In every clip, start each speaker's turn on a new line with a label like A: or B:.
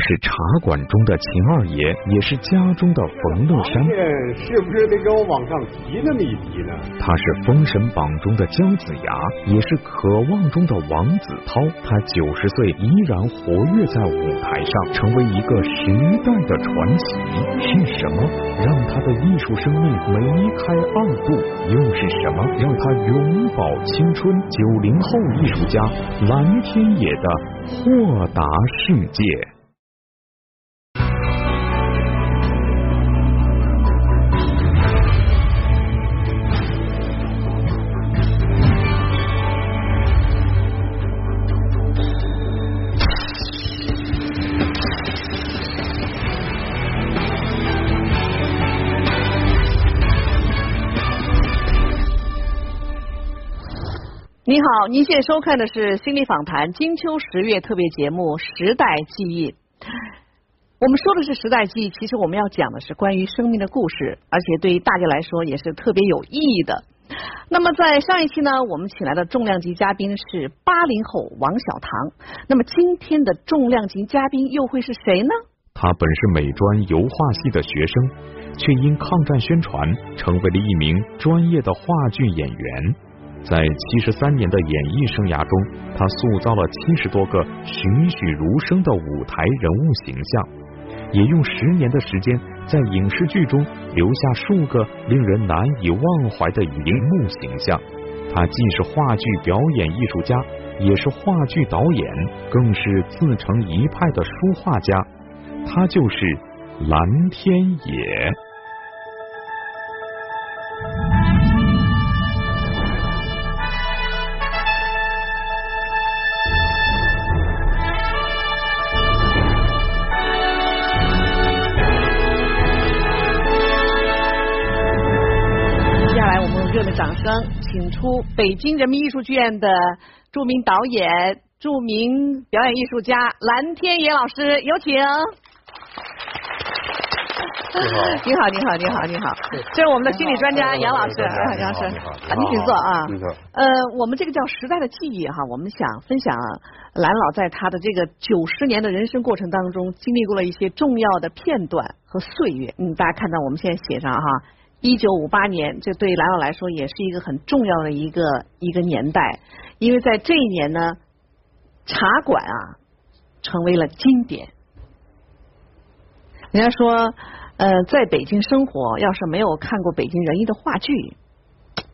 A: 是茶馆中的秦二爷，也是家中的冯乐山。
B: 是不是得给我往上提那么一提呢？
A: 他是封神榜中的姜子牙，也是渴望中的王子涛。他九十岁依然活跃在舞台上，成为一个时代的传奇。是什么让他的艺术生命梅开二度？又是什么让他永葆青春？九零后艺术家蓝天野的豁达世界。
C: 你好，您现在收看的是《心理访谈》金秋十月特别节目《时代记忆》。我们说的是时代记忆，其实我们要讲的是关于生命的故事，而且对于大家来说也是特别有意义的。那么在上一期呢，我们请来的重量级嘉宾是八零后王小棠。那么今天的重量级嘉宾又会是谁呢？
A: 他本是美专油画系的学生，却因抗战宣传，成为了一名专业的话剧演员。在七十三年的演艺生涯中，他塑造了七十多个栩栩如生的舞台人物形象，也用十年的时间在影视剧中留下数个令人难以忘怀的荧幕形象。他既是话剧表演艺术家，也是话剧导演，更是自成一派的书画家。他就是蓝天野。
C: 请出北京人民艺术剧院的著名导演、著名表演艺术家蓝天野老师，有请。
B: 你好，
C: 你好，你好，你好，你好。这是我们的心理专家杨老师，杨老师，您请坐啊。呃，我们这个叫时代的记忆哈，我们想分享蓝老在他的这个九十年的人生过程当中，经历过了一些重要的片段和岁月。嗯，大家看到我们现在写上哈。一九五八年，这对兰老来说也是一个很重要的一个一个年代，因为在这一年呢，茶馆啊成为了经典。人家说，呃，在北京生活，要是没有看过北京人艺的话剧，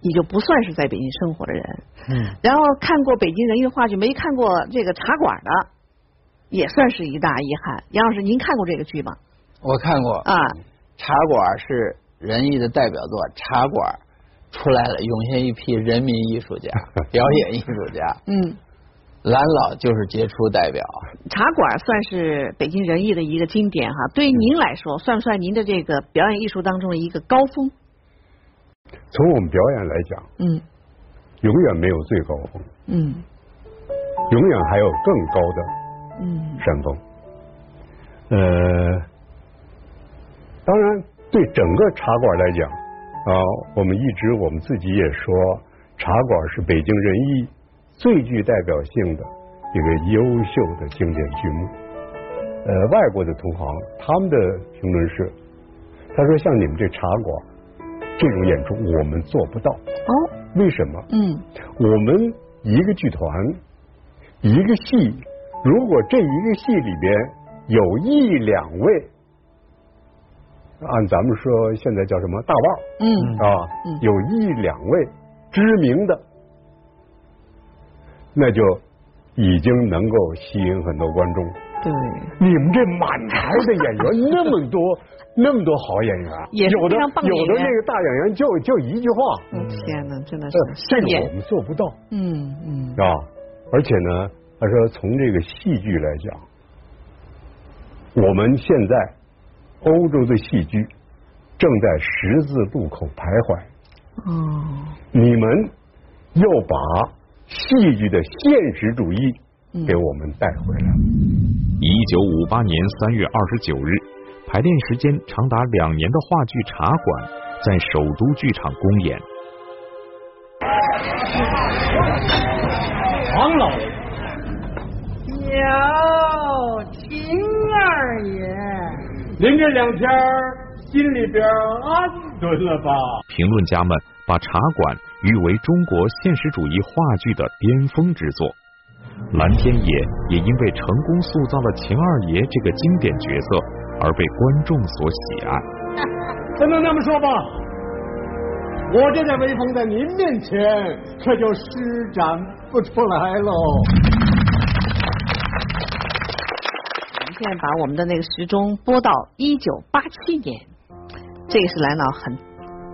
C: 你就不算是在北京生活的人。嗯。然后看过北京人艺的话剧，没看过这个茶馆的，也算是一大遗憾。杨老师，您看过这个剧吗？
D: 我看过啊，茶馆是。仁义的代表作《茶馆》出来了，涌现一批人民艺术家、表演艺术家。嗯，蓝老就是杰出代表。
C: 茶馆算是北京人艺的一个经典哈，对于您来说，算不算您的这个表演艺术当中的一个高峰？
B: 从我们表演来讲，嗯，永远没有最高峰，嗯，永远还有更高的嗯山峰。呃，当然。对整个茶馆来讲，啊，我们一直我们自己也说，茶馆是北京人艺最具代表性的一个优秀的经典剧目。呃，外国的同行他们的评论是，他说像你们这茶馆这种演出我们做不到。哦，为什么？嗯，我们一个剧团一个戏，如果这一个戏里边有一两位。按咱们说，现在叫什么大腕儿？嗯啊，有一两位知名的，那就已经能够吸引很多观众。
C: 对，
B: 你们这满台的演员那么多，那么多好演员，有的有的那个大演员就就一句话。
C: 天哪，真的是
B: 这个我们做不到。嗯嗯啊，而且呢，他说从这个戏剧来讲，我们现在。欧洲的戏剧正在十字路口徘徊。哦，你们又把戏剧的现实主义给我们带回来。
A: 一九五八年三月二十九日，排练时间长达两年的话剧《茶馆》在首都剧场公演。
E: 王老，您这两天心里边安顿了吧？
A: 评论家们把茶馆誉为中国现实主义话剧的巅峰之作。蓝天野也因为成功塑造了秦二爷这个经典角色而被观众所喜爱。
E: 不能那么说吧，我这点威风在您面前可就施展不出来喽。
C: 我们现在把我们的那个时钟拨到一九八七年，这个是蓝老很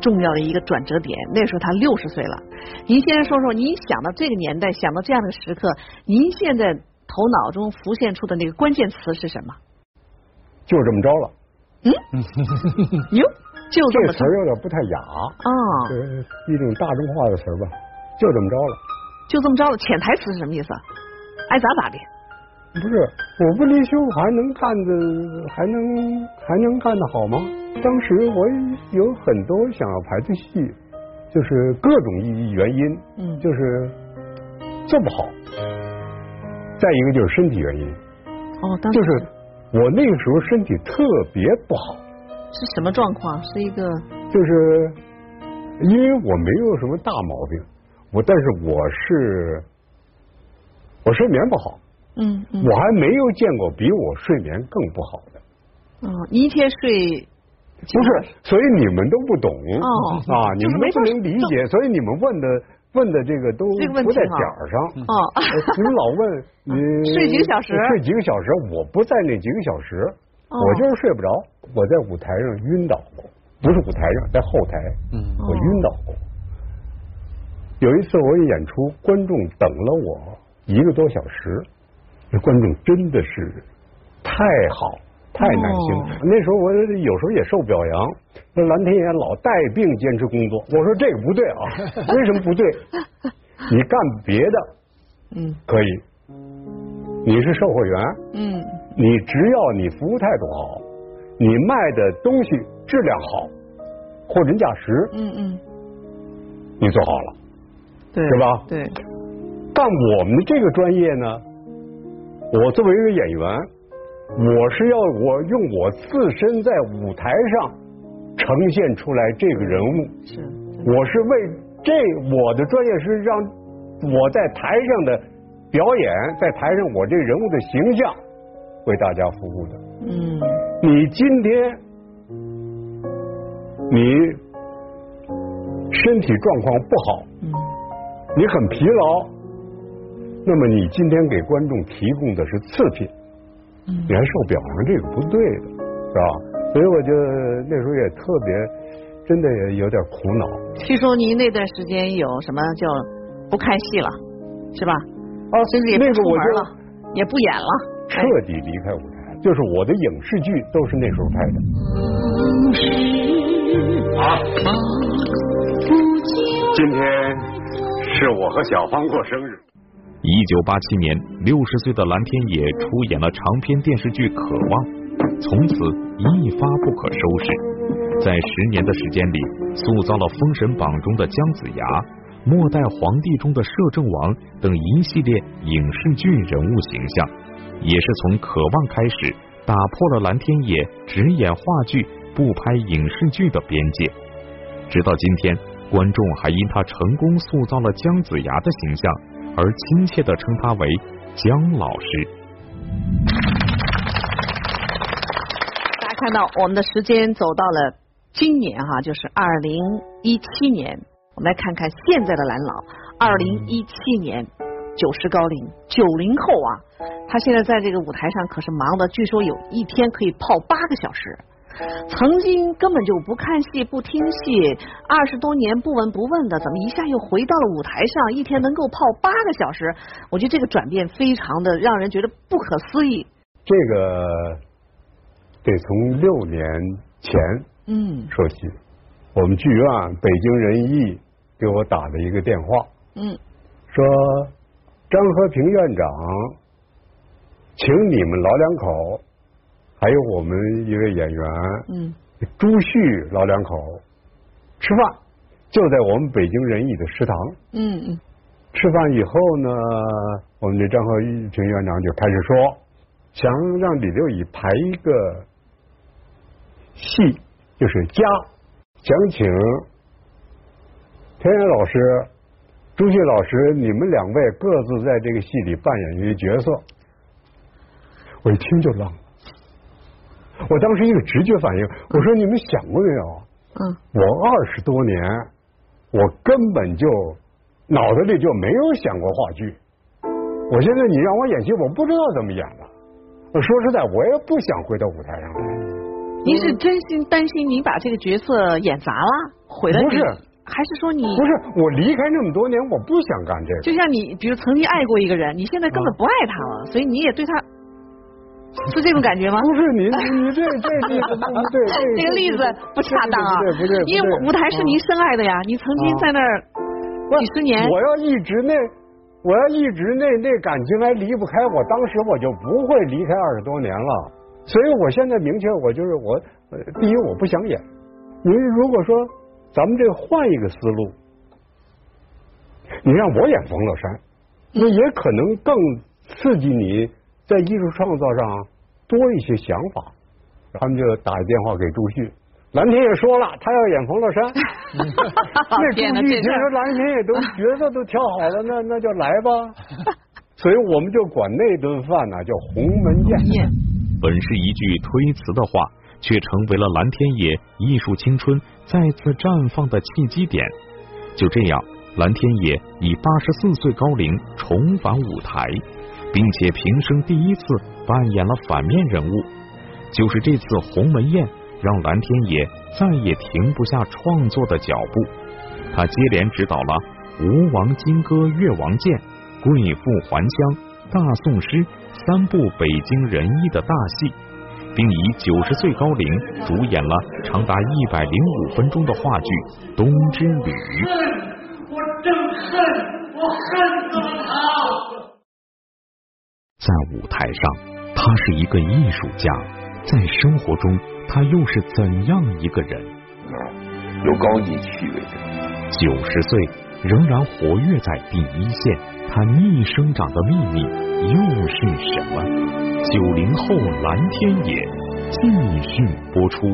C: 重要的一个转折点。那时候他六十岁了。您先说说，您想到这个年代，想到这样的时刻，您现在头脑中浮现出的那个关键词是什么？
B: 就这么着了。嗯，
C: 哟，就
B: 这词儿有点不太雅啊，一种大众化的词儿吧。就这么着了。
C: 就这么着了，潜台词是什么意思？爱咋咋的。
B: 不是，我不离休还能干的，还能还能干的好吗？当时我有很多想要排的戏。就是各种意原因，嗯，就是做不好。再一个就是身体原因，
C: 哦，
B: 就是我那个时候身体特别不好。
C: 是什么状况？是一个，
B: 就是因为我没有什么大毛病，我但是我是我睡眠不好，嗯嗯，我还没有见过比我睡眠更不好的。
C: 嗯，一天睡。
B: 不是，所以你们都不懂哦啊，你们不能理解，所以你们问的问的这个都不在点儿上。哦，你们老问 你
C: 睡几个小时？
B: 睡几个小时？我不在那几个小时，我就是睡不着。我在舞台上晕倒过，不是舞台上，在后台，嗯我晕倒过。有一次我演出，观众等了我一个多小时，那观众真的是太好。太难听了。那时候我有时候也受表扬，那蓝天野老带病坚持工作。我说这个不对啊，为什么不对？你干别的，嗯，可以。你是售货员，嗯，你只要你服务态度好，你卖的东西质量好，货真价实，嗯嗯，你做好了，
C: 对，
B: 是吧？
C: 对。
B: 但我们这个专业呢，我作为一个演员。我是要我用我自身在舞台上呈现出来这个人物，是，我是为这我的专业是让我在台上的表演，在台上我这人物的形象为大家服务的。嗯，你今天你身体状况不好，嗯，你很疲劳，那么你今天给观众提供的是次品。你还受表扬，这个不对的，是吧？所以我就那时候也特别，真的也有点苦恼。
C: 听说您那段时间有什么叫不看戏了，是吧？哦，甚至也不出门了，也不演了，
B: 彻底离开舞台。就是我的影视剧都是那时候拍的。
E: 啊，今天是我和小芳过生日。
A: 一九八七年，六十岁的蓝天野出演了长篇电视剧《渴望》，从此一发不可收拾。在十年的时间里，塑造了《封神榜》中的姜子牙、《末代皇帝》中的摄政王等一系列影视剧人物形象，也是从《渴望》开始，打破了蓝天野只演话剧不拍影视剧的边界。直到今天，观众还因他成功塑造了姜子牙的形象。而亲切的称他为姜老师。
C: 大家看到我们的时间走到了今年哈，就是二零一七年。我们来看看现在的蓝老，二零一七年九十高龄，九零后啊，他现在在这个舞台上可是忙的，据说有一天可以泡八个小时。曾经根本就不看戏不听戏，二十多年不闻不问的，怎么一下又回到了舞台上？一天能够泡八个小时，我觉得这个转变非常的让人觉得不可思议。
B: 这个得从六年前嗯说起，我们剧院北京人艺给我打了一个电话，嗯，说张和平院长，请你们老两口。还有我们一位演员，嗯，朱旭老两口吃饭，就在我们北京人艺的食堂。嗯嗯，吃饭以后呢，我们的张和平院长就开始说，想让李六乙排一个戏就是家，想请田野老师、朱旭老师，你们两位各自在这个戏里扮演一个角色。我一听就愣了，我当时一个直觉反应，我说你们想过没有？嗯，我二十多年，我根本就脑子里就没有想过话剧。我现在你让我演戏，我不知道怎么演了。我说实在，我也不想回到舞台上来。
C: 您是真心担心您把这个角色演砸了，毁了？
B: 不是，
C: 还是说你
B: 不是？我离开那么多年，我不想干这个。
C: 就像你，比如曾经爱过一个人，你现在根本不爱他了，所以你也对他。是这种感觉吗？
B: 不是你，你这这例子不对，
C: 这个例子不恰当啊！
B: 不对，
C: 因为舞台是您深爱的呀，你曾经在那儿几十年。
B: 我要一直那，我要一直那那感情还离不开，我当时我就不会离开二十多年了。所以我现在明确，我就是我，第一我不想演。您如果说咱们这换一个思路，你让我演冯乐山，那也可能更刺激你。在艺术创造上多一些想法，他们就打电话给朱旭，蓝天也说了，他要演冯乐山。那朱旭听说蓝天也都 角色都挑好了，那那就来吧。所以我们就管那顿饭呢叫鸿门宴。
A: 本是一句推辞的话，却成为了蓝天野艺术青春再次绽放的契机点。就这样，蓝天野以八十四岁高龄重返舞台。并且平生第一次扮演了反面人物，就是这次鸿门宴让蓝天野再也停不下创作的脚步。他接连指导了《吴王金戈越王剑》《贵妇还乡》《大宋诗》三部北京人艺的大戏，并以九十岁高龄主演了长达一百零五分钟的话剧《冬之旅》。
E: 我真恨，我恨死了他！
A: 在舞台上，他是一个艺术家；在生活中，他又是怎样一个人？
F: 有高级趣味的。
A: 九十岁仍然活跃在第一线，他逆生长的秘密又是什么？九零后蓝天野继续播出。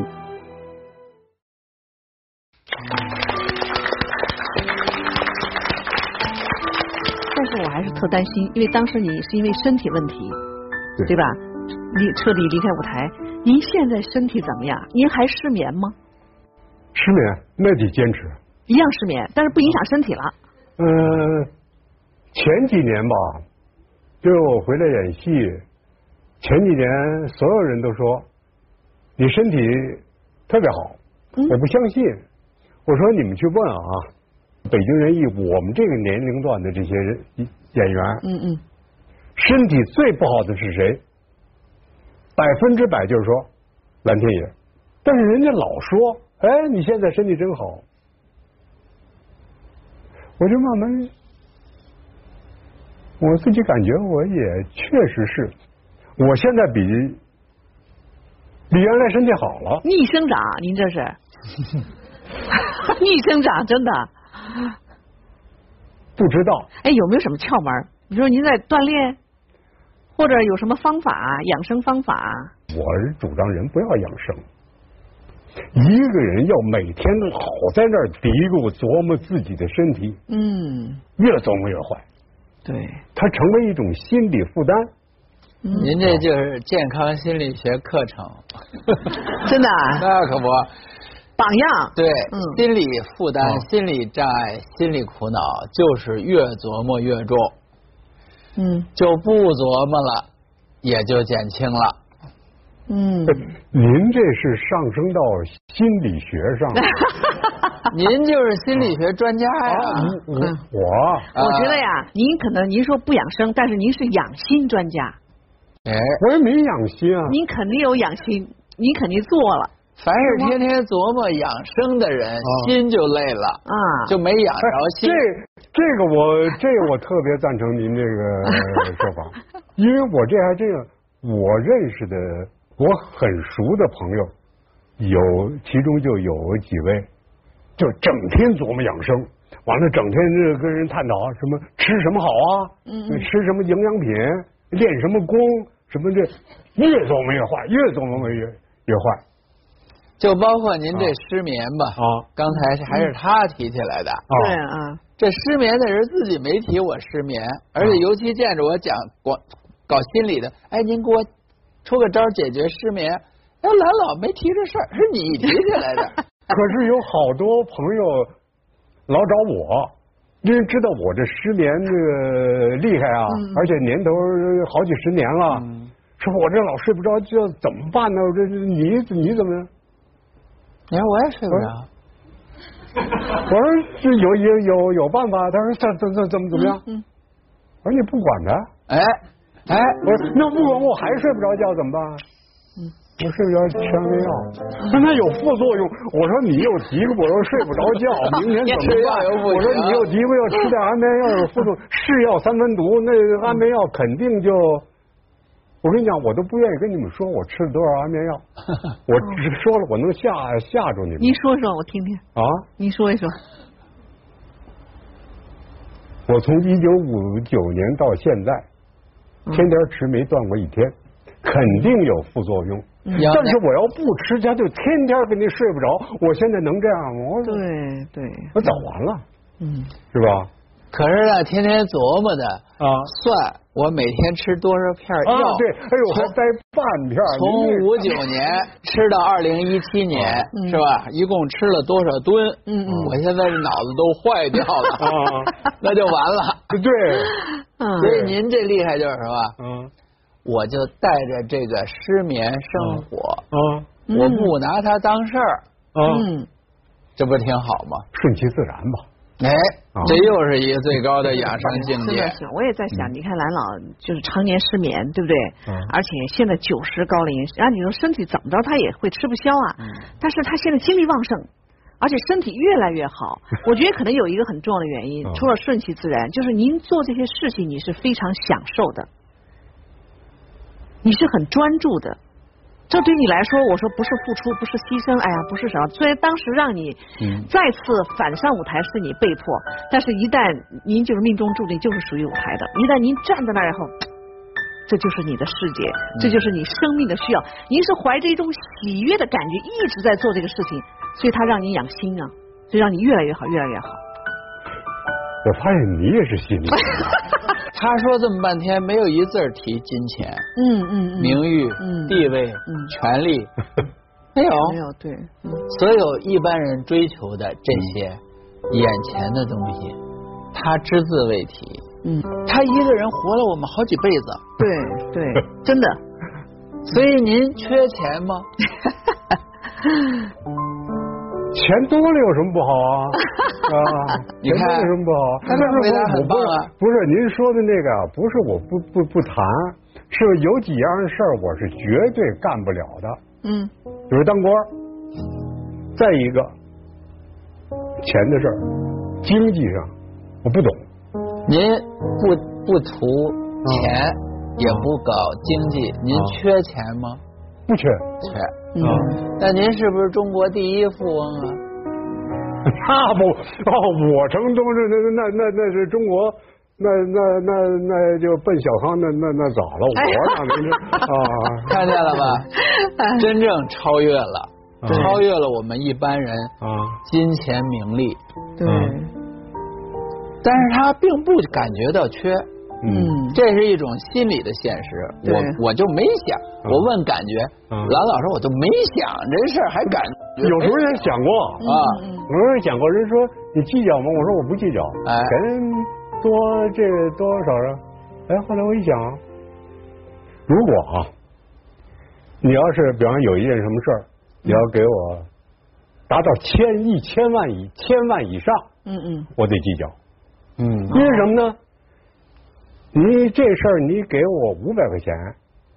C: 特担心，因为当时你是因为身体问题，对吧？离彻底离开舞台。您现在身体怎么样？您还失眠吗？
B: 失眠，那得坚持。
C: 一样失眠，但是不影响身体了。
B: 嗯，前几年吧，就是我回来演戏，前几年所有人都说你身体特别好，我不相信。我说你们去问啊。北京人艺，我们这个年龄段的这些人演员，嗯嗯，身体最不好的是谁？百分之百就是说蓝天野，但是人家老说，哎，你现在身体真好，我就慢慢，我自己感觉我也确实是，我现在比比原来身体好了。
C: 逆生长，您这是 逆生长，真的。
B: 不知道，
C: 哎，有没有什么窍门？你说您在锻炼，或者有什么方法养生方法？
B: 我是主张人不要养生，一个人要每天老在那儿嘀咕琢磨自己的身体，嗯，越琢磨越坏，
C: 对，
B: 它成为一种心理负担。
D: 您这就是健康心理学课程，
C: 真的？
D: 啊 那可不。
C: 榜样
D: 对，心理负担、心理障碍、心理苦恼，就是越琢磨越重。嗯，就不琢磨了，也就减轻了。
B: 嗯，您这是上升到心理学上了，
D: 您就是心理学专家呀。
B: 我，
C: 我觉得呀，您可能您说不养生，但是您是养心专家。
B: 哎，我也没养心啊。
C: 您肯定有养心，您肯定做了。
D: 凡是天天琢磨养生的人，心就累了啊，就没养着心。
B: 这这个我这个我特别赞成您这个 说法，因为我这还真有我认识的我很熟的朋友，有其中就有几位，就整天琢磨养生，完了整天就跟人探讨什么吃什么好啊，嗯，吃什么营养品，练什么功，什么这越琢磨越坏，越琢磨越越坏。
D: 就包括您这失眠吧。啊，刚才还是他提起来的。
C: 对啊，
D: 这失眠的人自己没提我失眠，而且尤其见着我讲广搞心理的，哎，您给我出个招解决失眠。哎，蓝老没提这事儿，是你提起来的。
B: 可是有好多朋友老找我，因为知道我这失眠这个厉害啊，而且年头好几十年了，说我这老睡不着觉，怎么办呢？这你你怎么？
D: 你看我也睡不着。
B: 我说 这有有有有办法。他说怎怎怎怎么怎么样？嗯我说你不管他。
D: 哎哎，
B: 我说那不管我还睡不着觉怎么办？嗯。我睡不着吃安眠药，但它有副作用。我说你又提过，我说睡不着觉，明天怎么办？我说你又提过要吃点安眠药有副作用，是药三分毒，那安眠药肯定就……我跟你讲，我都不愿意跟你们说我吃了多少安眠药，我只说了我能吓吓住你们。
C: 你说说我听听
B: 啊，
C: 你说一说。
B: 我从一九五九年到现在，天天吃没断过一天，肯定有副作用。但是我要不吃，他就天天跟你睡不着。我现在能这样吗？
C: 对对，
B: 我早完了，嗯，是吧？
D: 可是呢，天天琢磨的啊，算我每天吃多少片药？
B: 对，哎呦，还掰半片。
D: 从五九年吃到二零一七年，是吧？一共吃了多少吨？嗯嗯，我现在这脑子都坏掉了，那就完了。
B: 对，
D: 所以您这厉害就是什么？嗯。我就带着这个失眠生活，嗯，我不拿它当事儿，嗯，这不挺好吗？
B: 顺其自然吧。
D: 哎，这又是一个最高的养生境界。
C: 是是，我也在想，你看蓝老就是常年失眠，对不对？嗯。而且现在九十高龄，然后你说身体怎么着，他也会吃不消啊。嗯。但是他现在精力旺盛，而且身体越来越好。我觉得可能有一个很重要的原因，除了顺其自然，就是您做这些事情，你是非常享受的。你是很专注的，这对你来说，我说不是付出，不是牺牲，哎呀，不是什么。虽然当时让你再次反上舞台是你被迫，但是一旦您就是命中注定就是属于舞台的，一旦您站在那儿以后，这就是你的世界，这就是你生命的需要。您是怀着一种喜悦的感觉一直在做这个事情，所以他让你养心啊，所以让你越来越好，越来越好。
B: 我发现你也是心理。
D: 他说这么半天，没有一字提金钱，嗯嗯，名誉、地位、权利，没有，
C: 没有，对，
D: 所有一般人追求的这些眼前的东西，他只字未提。嗯，他一个人活了我们好几辈子，
C: 对对，真的。
D: 所以您缺钱吗？
B: 钱多了有什么不好啊？啊，
D: 你看
B: 为什么不好？
D: 他这回答很棒啊！
B: 不是您说的那个，不是我不不不谈，是有几样事儿我是绝对干不了的。嗯，比如当官，再一个钱的事儿，经济上我不懂。
D: 您不不图钱，也不搞经济，您缺钱吗？
B: 不缺，
D: 缺。嗯，那您是不是中国第一富翁啊？
B: 那不哦，我成都是那那那那是中国，那那那那就奔小康那那那早了，我哪能是啊？
D: 看见了吧？真正超越了，超越了我们一般人啊，金钱名利。
C: 对。
D: 但是他并不感觉到缺。嗯，这是一种心理的现实，我我就没想，我问感觉，兰老师我就没想这事儿，还感
B: 有时候也想过啊，有时候想过，人说你计较吗？我说我不计较，哎，人多这多少啊，哎，后来我一想，如果啊，你要是比方有一件什么事儿，你要给我达到千一千万以千万以上，嗯嗯，我得计较，嗯，因为什么呢？你这事儿，你给我五百块钱，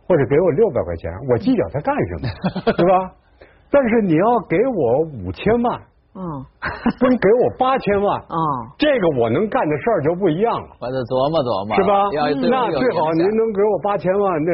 B: 或者给我六百块钱，我计较它干什么？对吧？但是你要给我五千万，嗯，跟给我八千万，啊，这个我能干的事儿就不一样了。
D: 我得琢磨琢磨，
B: 是吧？那最好您能给我八千万，那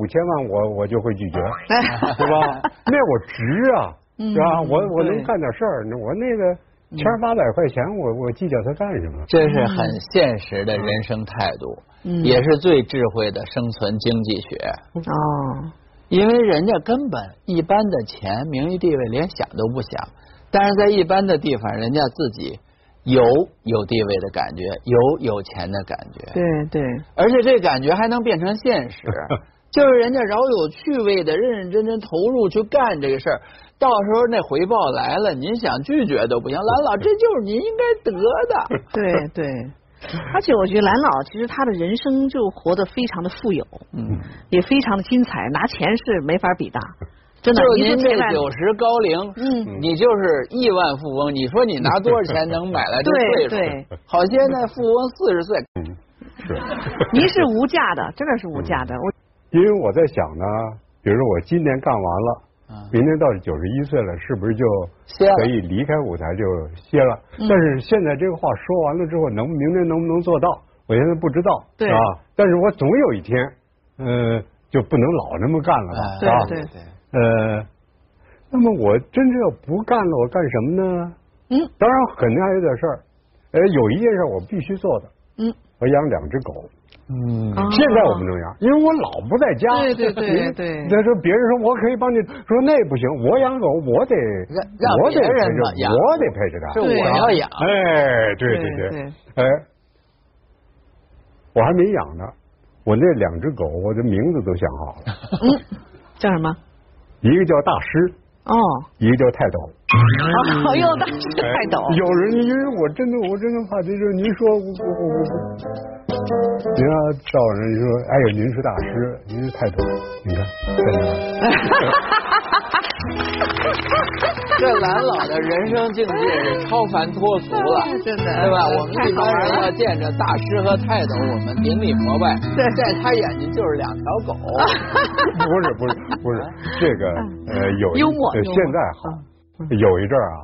B: 五千万我我就会拒绝，对吧？那我值啊，是吧？我我能干点事儿，我那个。千八百块钱，我我计较它干什么？
D: 这是很现实的人生态度，也是最智慧的生存经济学。哦，因为人家根本一般的钱、名誉、地位连想都不想，但是在一般的地方，人家自己有有地位的感觉，有有钱的感觉。
C: 对对，
D: 而且这感觉还能变成现实，就是人家饶有趣味的、认认真真投入去干这个事儿，到时候那回报来了，您想拒绝都不行。蓝老，这就是您应该得的。
C: 对对。而且我觉得蓝老其实他的人生就活得非常的富有，嗯，也非常的精彩，拿钱是没法比的，真的。
D: 就您这九十高龄，嗯，你就是亿万富翁，你说你拿多少钱能买来这岁数？
C: 对，
D: 好，些那富翁四十岁，嗯，
B: 是。
C: 您是无价的，真的是无价的。我
B: 因为我在想呢，比如说我今年干完了。明年到九十一岁了，是不是就可以离开舞台就歇了？但是现在这个话说完了之后，能明年能不能做到？我现在不知道，对啊。但是我总有一天，呃，就不能老那么干了吧？
C: 对对对。
B: 呃，那么我真正要不干了，我干什么呢？嗯。当然肯定还有点事儿。呃，有一件事我必须做的。嗯。我养两只狗。嗯，现在我们能养，因为我老不在家。
C: 对对对对。
B: 那 说别人说我可以帮你，说那不行，我养狗我得，我得陪着，我得陪着它。
D: 是我要养。
B: 哎，对对对，哎，我还没养呢，我那两只狗，我的名字都想好了。
C: 嗯，叫什么？
B: 一个叫大师。
C: 哦。
B: 一个叫泰斗。
C: 好，又大师泰斗。
B: 有人因为我真的我真的怕，就是您说我我我。您要找人说，哎呀，您是大师，您是太多，你看，
D: 这蓝老的人生境界是超凡脱俗了，
C: 真的，
D: 对吧？我们一般人要见着大师和泰斗，我们顶礼膜拜，在他眼睛就是两条狗。
B: 不是不是不 是，这个呃有
C: 幽默，
B: 现在好，有一阵儿啊，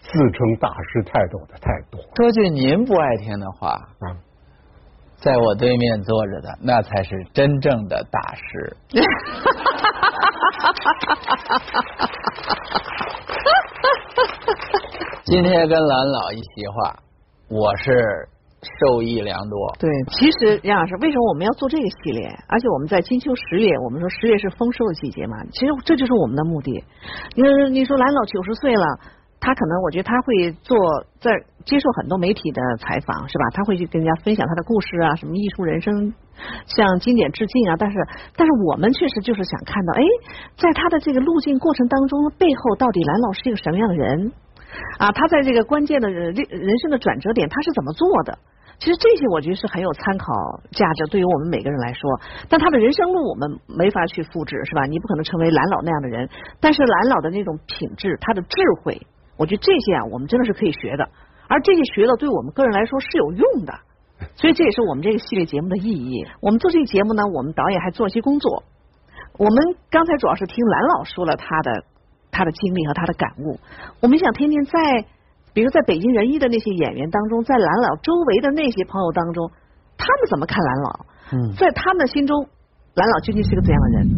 B: 自称大师泰斗的太多。
D: 说句您不爱听的话啊。在我对面坐着的，那才是真正的大师。今天跟蓝老一席话，我是受益良多。
C: 对，其实杨老师，为什么我们要做这个系列？而且我们在金秋十月，我们说十月是丰收的季节嘛，其实这就是我们的目的。你说，你说蓝老九十岁了。他可能，我觉得他会做在接受很多媒体的采访，是吧？他会去跟人家分享他的故事啊，什么艺术人生，向经典致敬啊。但是，但是我们确实就是想看到，哎，在他的这个路径过程当中，背后到底蓝老是一个什么样的人啊？他在这个关键的人人生的转折点，他是怎么做的？其实这些我觉得是很有参考价值，对于我们每个人来说。但他的人生路我们没法去复制，是吧？你不可能成为蓝老那样的人。但是蓝老的那种品质，他的智慧。我觉得这些啊，我们真的是可以学的，而这些学的对我们个人来说是有用的，所以这也是我们这个系列节目的意义。我们做这个节目呢，我们导演还做了些工作。我们刚才主要是听蓝老说了他的他的经历和他的感悟。我们想听听在，比如在北京人艺的那些演员当中，在蓝老周围的那些朋友当中，他们怎么看蓝老？嗯，在他们的心中，蓝老究竟是个怎样的人？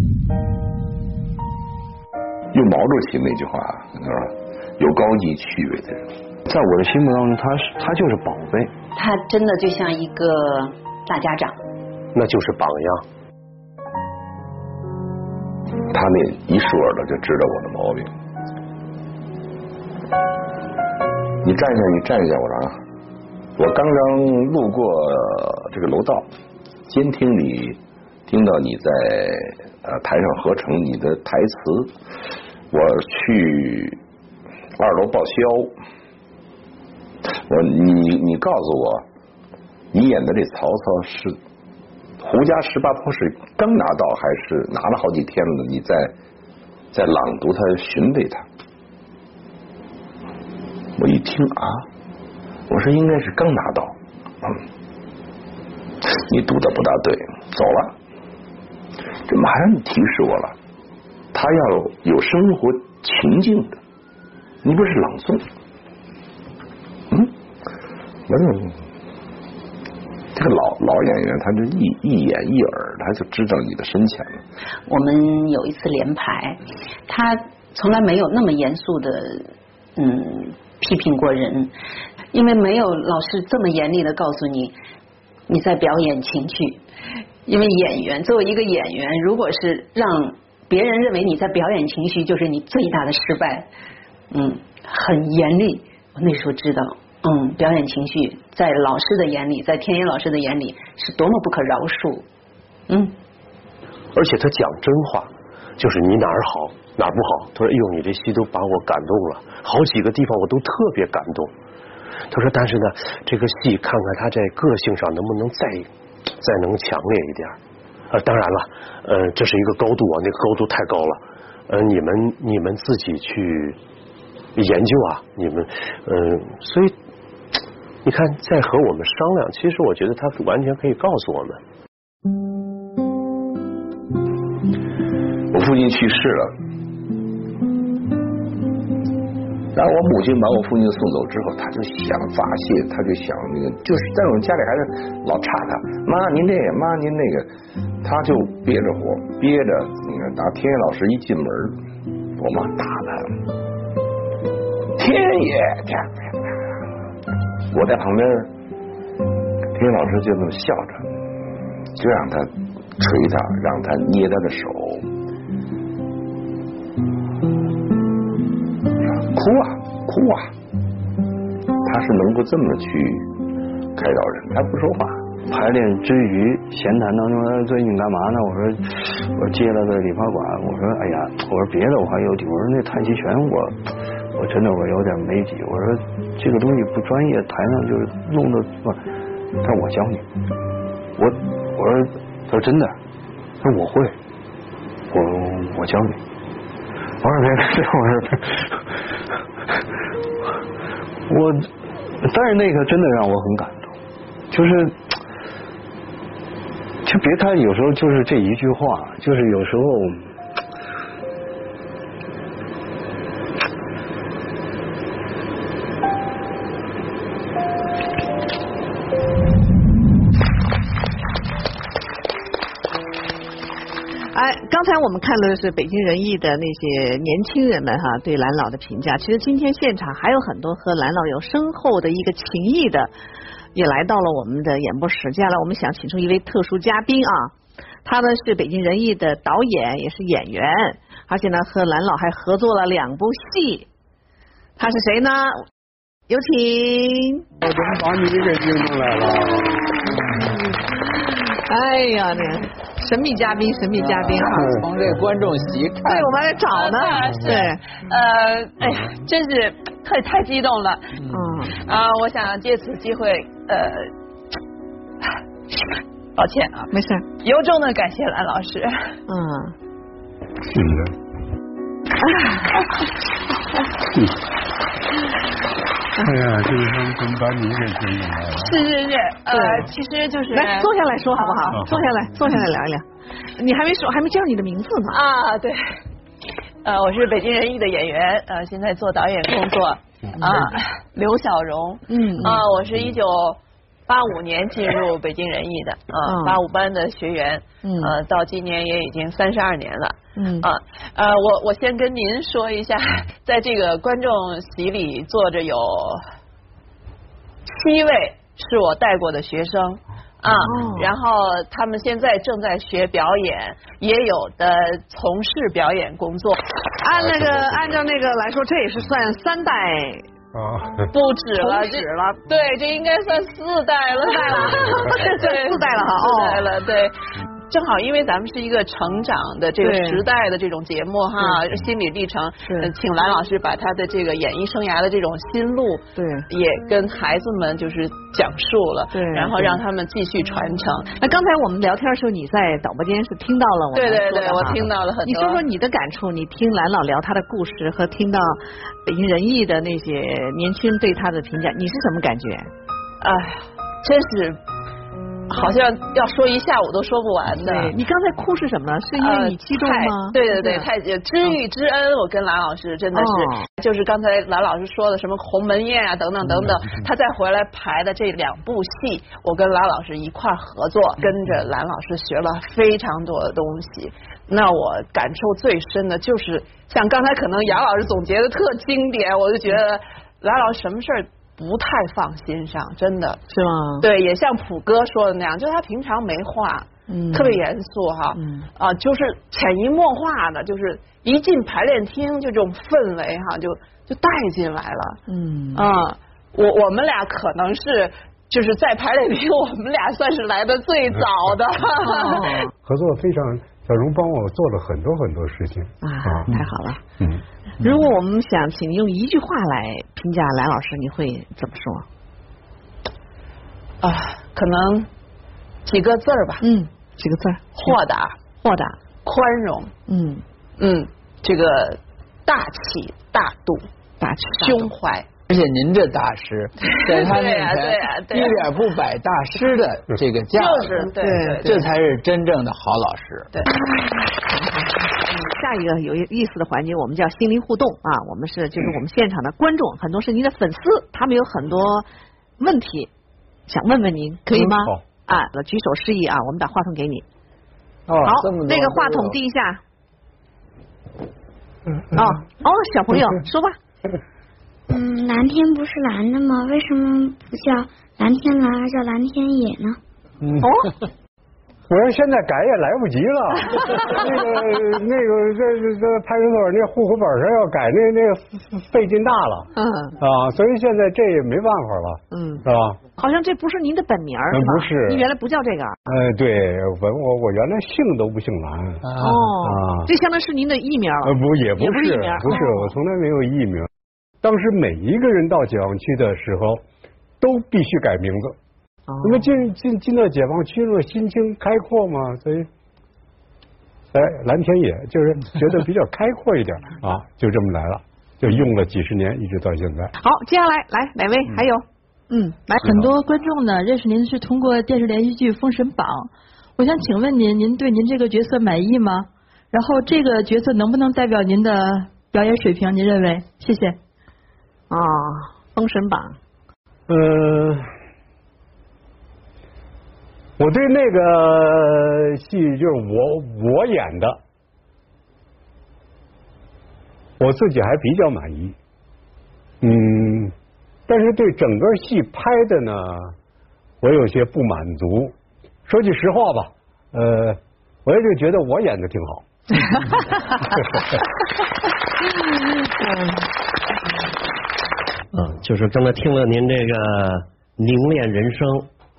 F: 用毛主席那句话，是吧？有高级趣味的人，
G: 在我的心目当中，他是他就是宝贝。
H: 他真的就像一个大家长，
G: 那就是榜样。
F: 他那一竖耳朵就知道我的毛病。你站一下，你站一下，我说啊，我刚刚路过这个楼道，监听里听到你在呃台上合成你的台词，我去。二楼报销，我你你告诉我，你演的这曹操是胡家十八坡是刚拿到还是拿了好几天了？你在在朗读他寻味他，我一听啊，我说应该是刚拿到，你读的不大对，走了，这马上提示我了，他要有生活情境的。你不是朗诵，嗯，那这个老老演员，他就一一眼一耳，他就知道你的深浅了。
H: 我们有一次连排，他从来没有那么严肃的嗯批评过人，因为没有老师这么严厉的告诉你你在表演情绪，因为演员作为一个演员，如果是让别人认为你在表演情绪就是你最大的失败，嗯，很严厉。我那时候知道，嗯，表演情绪在老师的眼里，在天野老师的眼里是多么不可饶恕，嗯。
G: 而且他讲真话，就是你哪儿好哪儿不好。他说：“哎呦，你这戏都把我感动了，好几个地方我都特别感动。”他说：“但是呢，这个戏看看他在个性上能不能再再能强烈一点。”啊，当然了，呃，这是一个高度啊，那个高度太高了。呃，你们你们自己去研究啊，你们呃，所以你看，在和我们商量。其实我觉得他完全可以告诉我们。
F: 我父亲去世了。然后我母亲把我父亲送走之后，他就想发泄，他就想那个，就是在我们家里还是老插他，妈您这个，妈您那个，他就憋着火，憋着那个，打天野老师一进门，我妈打他，天野，天野，我在旁边，天老师就那么笑着，就让他捶他，让他捏他的手。哭啊哭啊！他是能够这么去开导人，他不说话。
G: 排练之余闲谈当中，最近干嘛呢？我说我接了个理发馆。我说哎呀，我说别的我还有底。我说那太极拳我真的我有点没底。我说这个东西不专业，台上就是弄的。他说我教你。我我说他说真的，他说我会。我我教你。我说别别，我说。我，但是那个真的让我很感动，就是，就别看有时候就是这一句话，就是有时候。
C: 才我们看的是北京人艺的那些年轻人们哈对蓝老的评价。其实今天现场还有很多和蓝老有深厚的一个情谊的，也来到了我们的演播室。接下来我们想请出一位特殊嘉宾啊，他呢是北京人艺的导演，也是演员，而且呢和蓝老还合作了两部戏。他是谁呢？有请。
B: 我怎么把你给引出来了？
C: 哎呀，那。神秘嘉宾，神秘嘉宾哈，
D: 从这个观众席看，
C: 对，我们在找呢，对，
I: 呃，哎呀，真是太太激动了，嗯。啊，我想借此机会，呃，抱歉啊，
C: 没事，
I: 由衷的感谢兰老师，
B: 嗯，谢谢。哎呀，这个他们怎么把你给牵进来了？
I: 是是是，呃，其实就是
C: 来坐下来说好不好？坐下来，坐下来聊一聊。你还没说，还没叫你的名字呢。
I: 啊，对，呃，我是北京人艺的演员，呃，现在做导演工作啊，刘小荣。嗯啊，我是一九八五年进入北京人艺的啊，八五班的学员，呃，到今年也已经三十二年了。嗯。啊呃我我先跟您说一下，在这个观众席里坐着有七位是我带过的学生啊，然后他们现在正在学表演，也有的从事表演工作。
C: 按那个按照那个来说，这也是算三代
B: 啊，
I: 不止了，
C: 止了，
I: 对，这应该算四代了，
C: 四代了，对，四代了哈，
I: 四代了，对。正好，因为咱们是一个成长的这个时代的这种节目哈，心理历程，请兰老师把他的这个演艺生涯的这种心路，
C: 对，
I: 也跟孩子们就是讲述了，
C: 对，
I: 然后让他们继续传承。
C: 那刚才我们聊天的时候，你在导播间是听到了我
I: 对对对，我听到了很多。
C: 你说说你的感触，你听兰老聊他的故事和听到北京人艺的那些年轻人对他的评价，你是什么感觉？
I: 哎，真是。好像要说一下午都说不完的。
C: 你刚才哭是什么？是因为你激动吗？
I: 对对对，太知遇之恩，我跟兰老师真的是，就是刚才兰老师说的什么鸿门宴啊等等等等，他再回来排的这两部戏，我跟兰老师一块合作，跟着兰老师学了非常多的东西。那我感受最深的就是像刚才可能杨老师总结的特经典，我就觉得兰老师什么事儿。不太放心上，真的
C: 是吗？
I: 对，也像普哥说的那样，就他平常没话，特别严肃哈，嗯啊，就是潜移默化的，就是一进排练厅就这种氛围哈，就就带进来了。嗯啊，我我们俩可能是就是在排练厅，我们俩算是来的最早的。
B: 合作非常，小荣帮我做了很多很多事情
C: 啊，太好了。嗯，如果我们想请用一句话来评价兰老师，你会怎么说？
I: 啊，可能几个字儿吧。
C: 嗯，几个字儿。
I: 豁达，
C: 豁达，
I: 宽容。嗯嗯，这个大气大度，
C: 大气
I: 胸怀。
D: 而且您这大师 在他面前一点不摆大师的这个架
I: 子，对，
D: 这才是真正的好老师。
I: 对。
C: 下一个有意思的环节，我们叫心灵互动啊。我们是就是我们现场的观众，很多是您的粉丝，他们有很多问题。想问问您可以吗？啊，举手示意啊，我们把话筒给你。
D: 好，
C: 那个话筒递一下。哦哦，小朋友 说吧。
J: 嗯，蓝天不是蓝的吗？为什么不叫蓝天蓝，而叫蓝天野呢？
B: 哦。我说现在改也来不及了，那个那个这这这派出所那户口本上要改，那那个费劲大了，嗯啊，所以现在这也没办法了，嗯，是吧？
C: 好像这不是您的本名是
B: 不是，
C: 您原来不叫这个。
B: 呃，对，我我我原来姓都不姓蓝。
C: 哦，这相当是您的艺名
B: 呃，不，也不是，不是，我从来没有艺名。当时每一个人到解放区的时候，都必须改名字。那么进进进到解放区了，心情开阔嘛，所以哎，蓝天野就是觉得比较开阔一点 啊，就这么来了，就用了几十年，一直到现在。
C: 好，接下来来哪位？还有，嗯，来，
K: 很多观众呢认识您是通过电视连续剧《封神榜》，我想请问您，您对您这个角色满意吗？然后这个角色能不能代表您的表演水平？您认为？谢谢。
C: 啊，《封神榜》。
B: 呃。我对那个戏就是我我演的，我自己还比较满意，嗯，但是对整个戏拍的呢，我有些不满足。说句实话吧，呃，我也就觉得我演的挺好。
G: 嗯，就是刚才听了您这个凝练人生。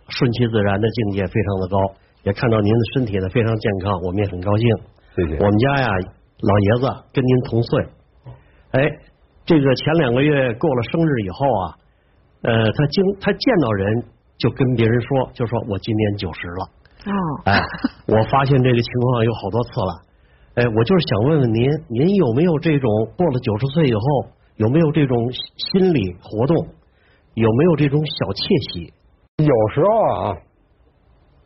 G: 顺其自然的境界非常的高，也看到您的身体呢非常健康，我们也很高兴。
B: 谢谢。
G: 我们家呀，老爷子跟您同岁，哎，这个前两个月过了生日以后啊，呃，他经他见到人就跟别人说，就说我今年九十了。哦。哎，我发现这个情况有好多次了。哎，我就是想问问您，您有没有这种过了九十岁以后，有没有这种心理活动，有没有这种小窃喜？
B: 有时候啊，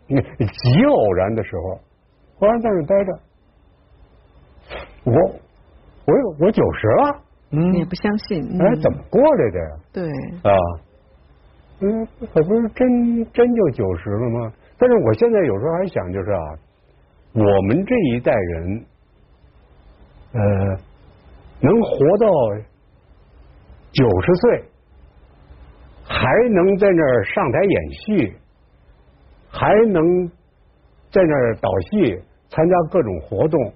B: 极偶然的时候，忽然在这待着，我我有我九十了，
C: 嗯，也不相信，
B: 哎，怎么过来的呀？
C: 对，
B: 啊，嗯，可不是真真就九十了吗？但是我现在有时候还想，就是啊，我们这一代人，呃，能活到九十岁。还能在那儿上台演戏，还能在那儿导戏、参加各种活动，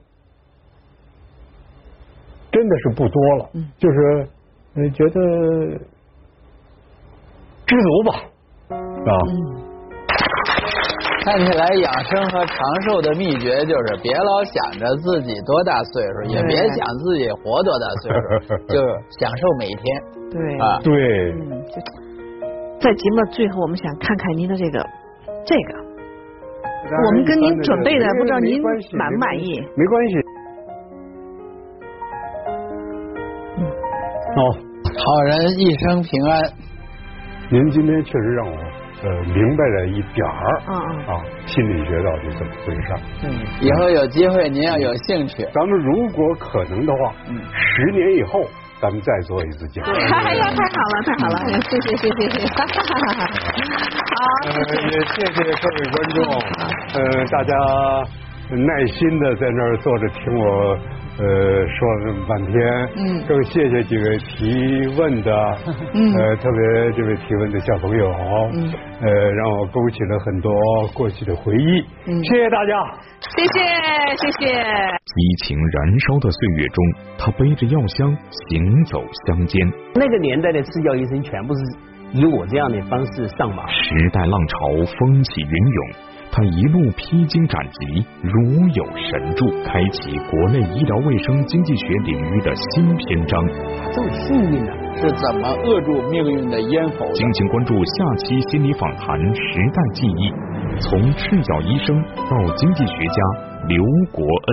B: 真的是不多了。就是觉得知足吧，啊。
D: 看起来养生和长寿的秘诀就是别老想着自己多大岁数，也别想自己活多大岁数，就享受每一天。
C: 对
B: 啊，对。
C: 在节目的最后，我们想看看您的这个这个，我们跟您准备的，不知道您满不满意？
B: 没关系。
D: 嗯，好，好人一生平安。
B: 您今天确实让我呃明白了一点儿啊啊，心理学到底怎么回事？
D: 嗯，以后有机会您要有兴趣，
B: 咱们如果可能的话，嗯，十年以后。咱们再做一次节目。
C: 哎呀，太好了，太好了，谢谢，谢谢，谢谢。好，
B: 也谢谢各位观众，呃，大家耐心的在那儿坐着听我。呃，说了这么半天，嗯，更谢谢几位提问的，嗯，呃，特别这位提问的小朋友，嗯，呃，让我勾起了很多过去的回忆，嗯，谢谢大家，
C: 谢谢谢谢。
A: 激情燃烧的岁月中，他背着药箱行走乡间。
L: 那个年代的制药医生全部是以我这样的方式上马。
A: 时代浪潮风起云涌。他一路披荆斩棘，如有神助，开启国内医疗卫生经济学领域的新篇章。
L: 他这么幸运呢，是怎么扼住命运的咽喉？
A: 敬请关注下期心理访谈《时代记忆》，从赤脚医生到经济学家刘国恩。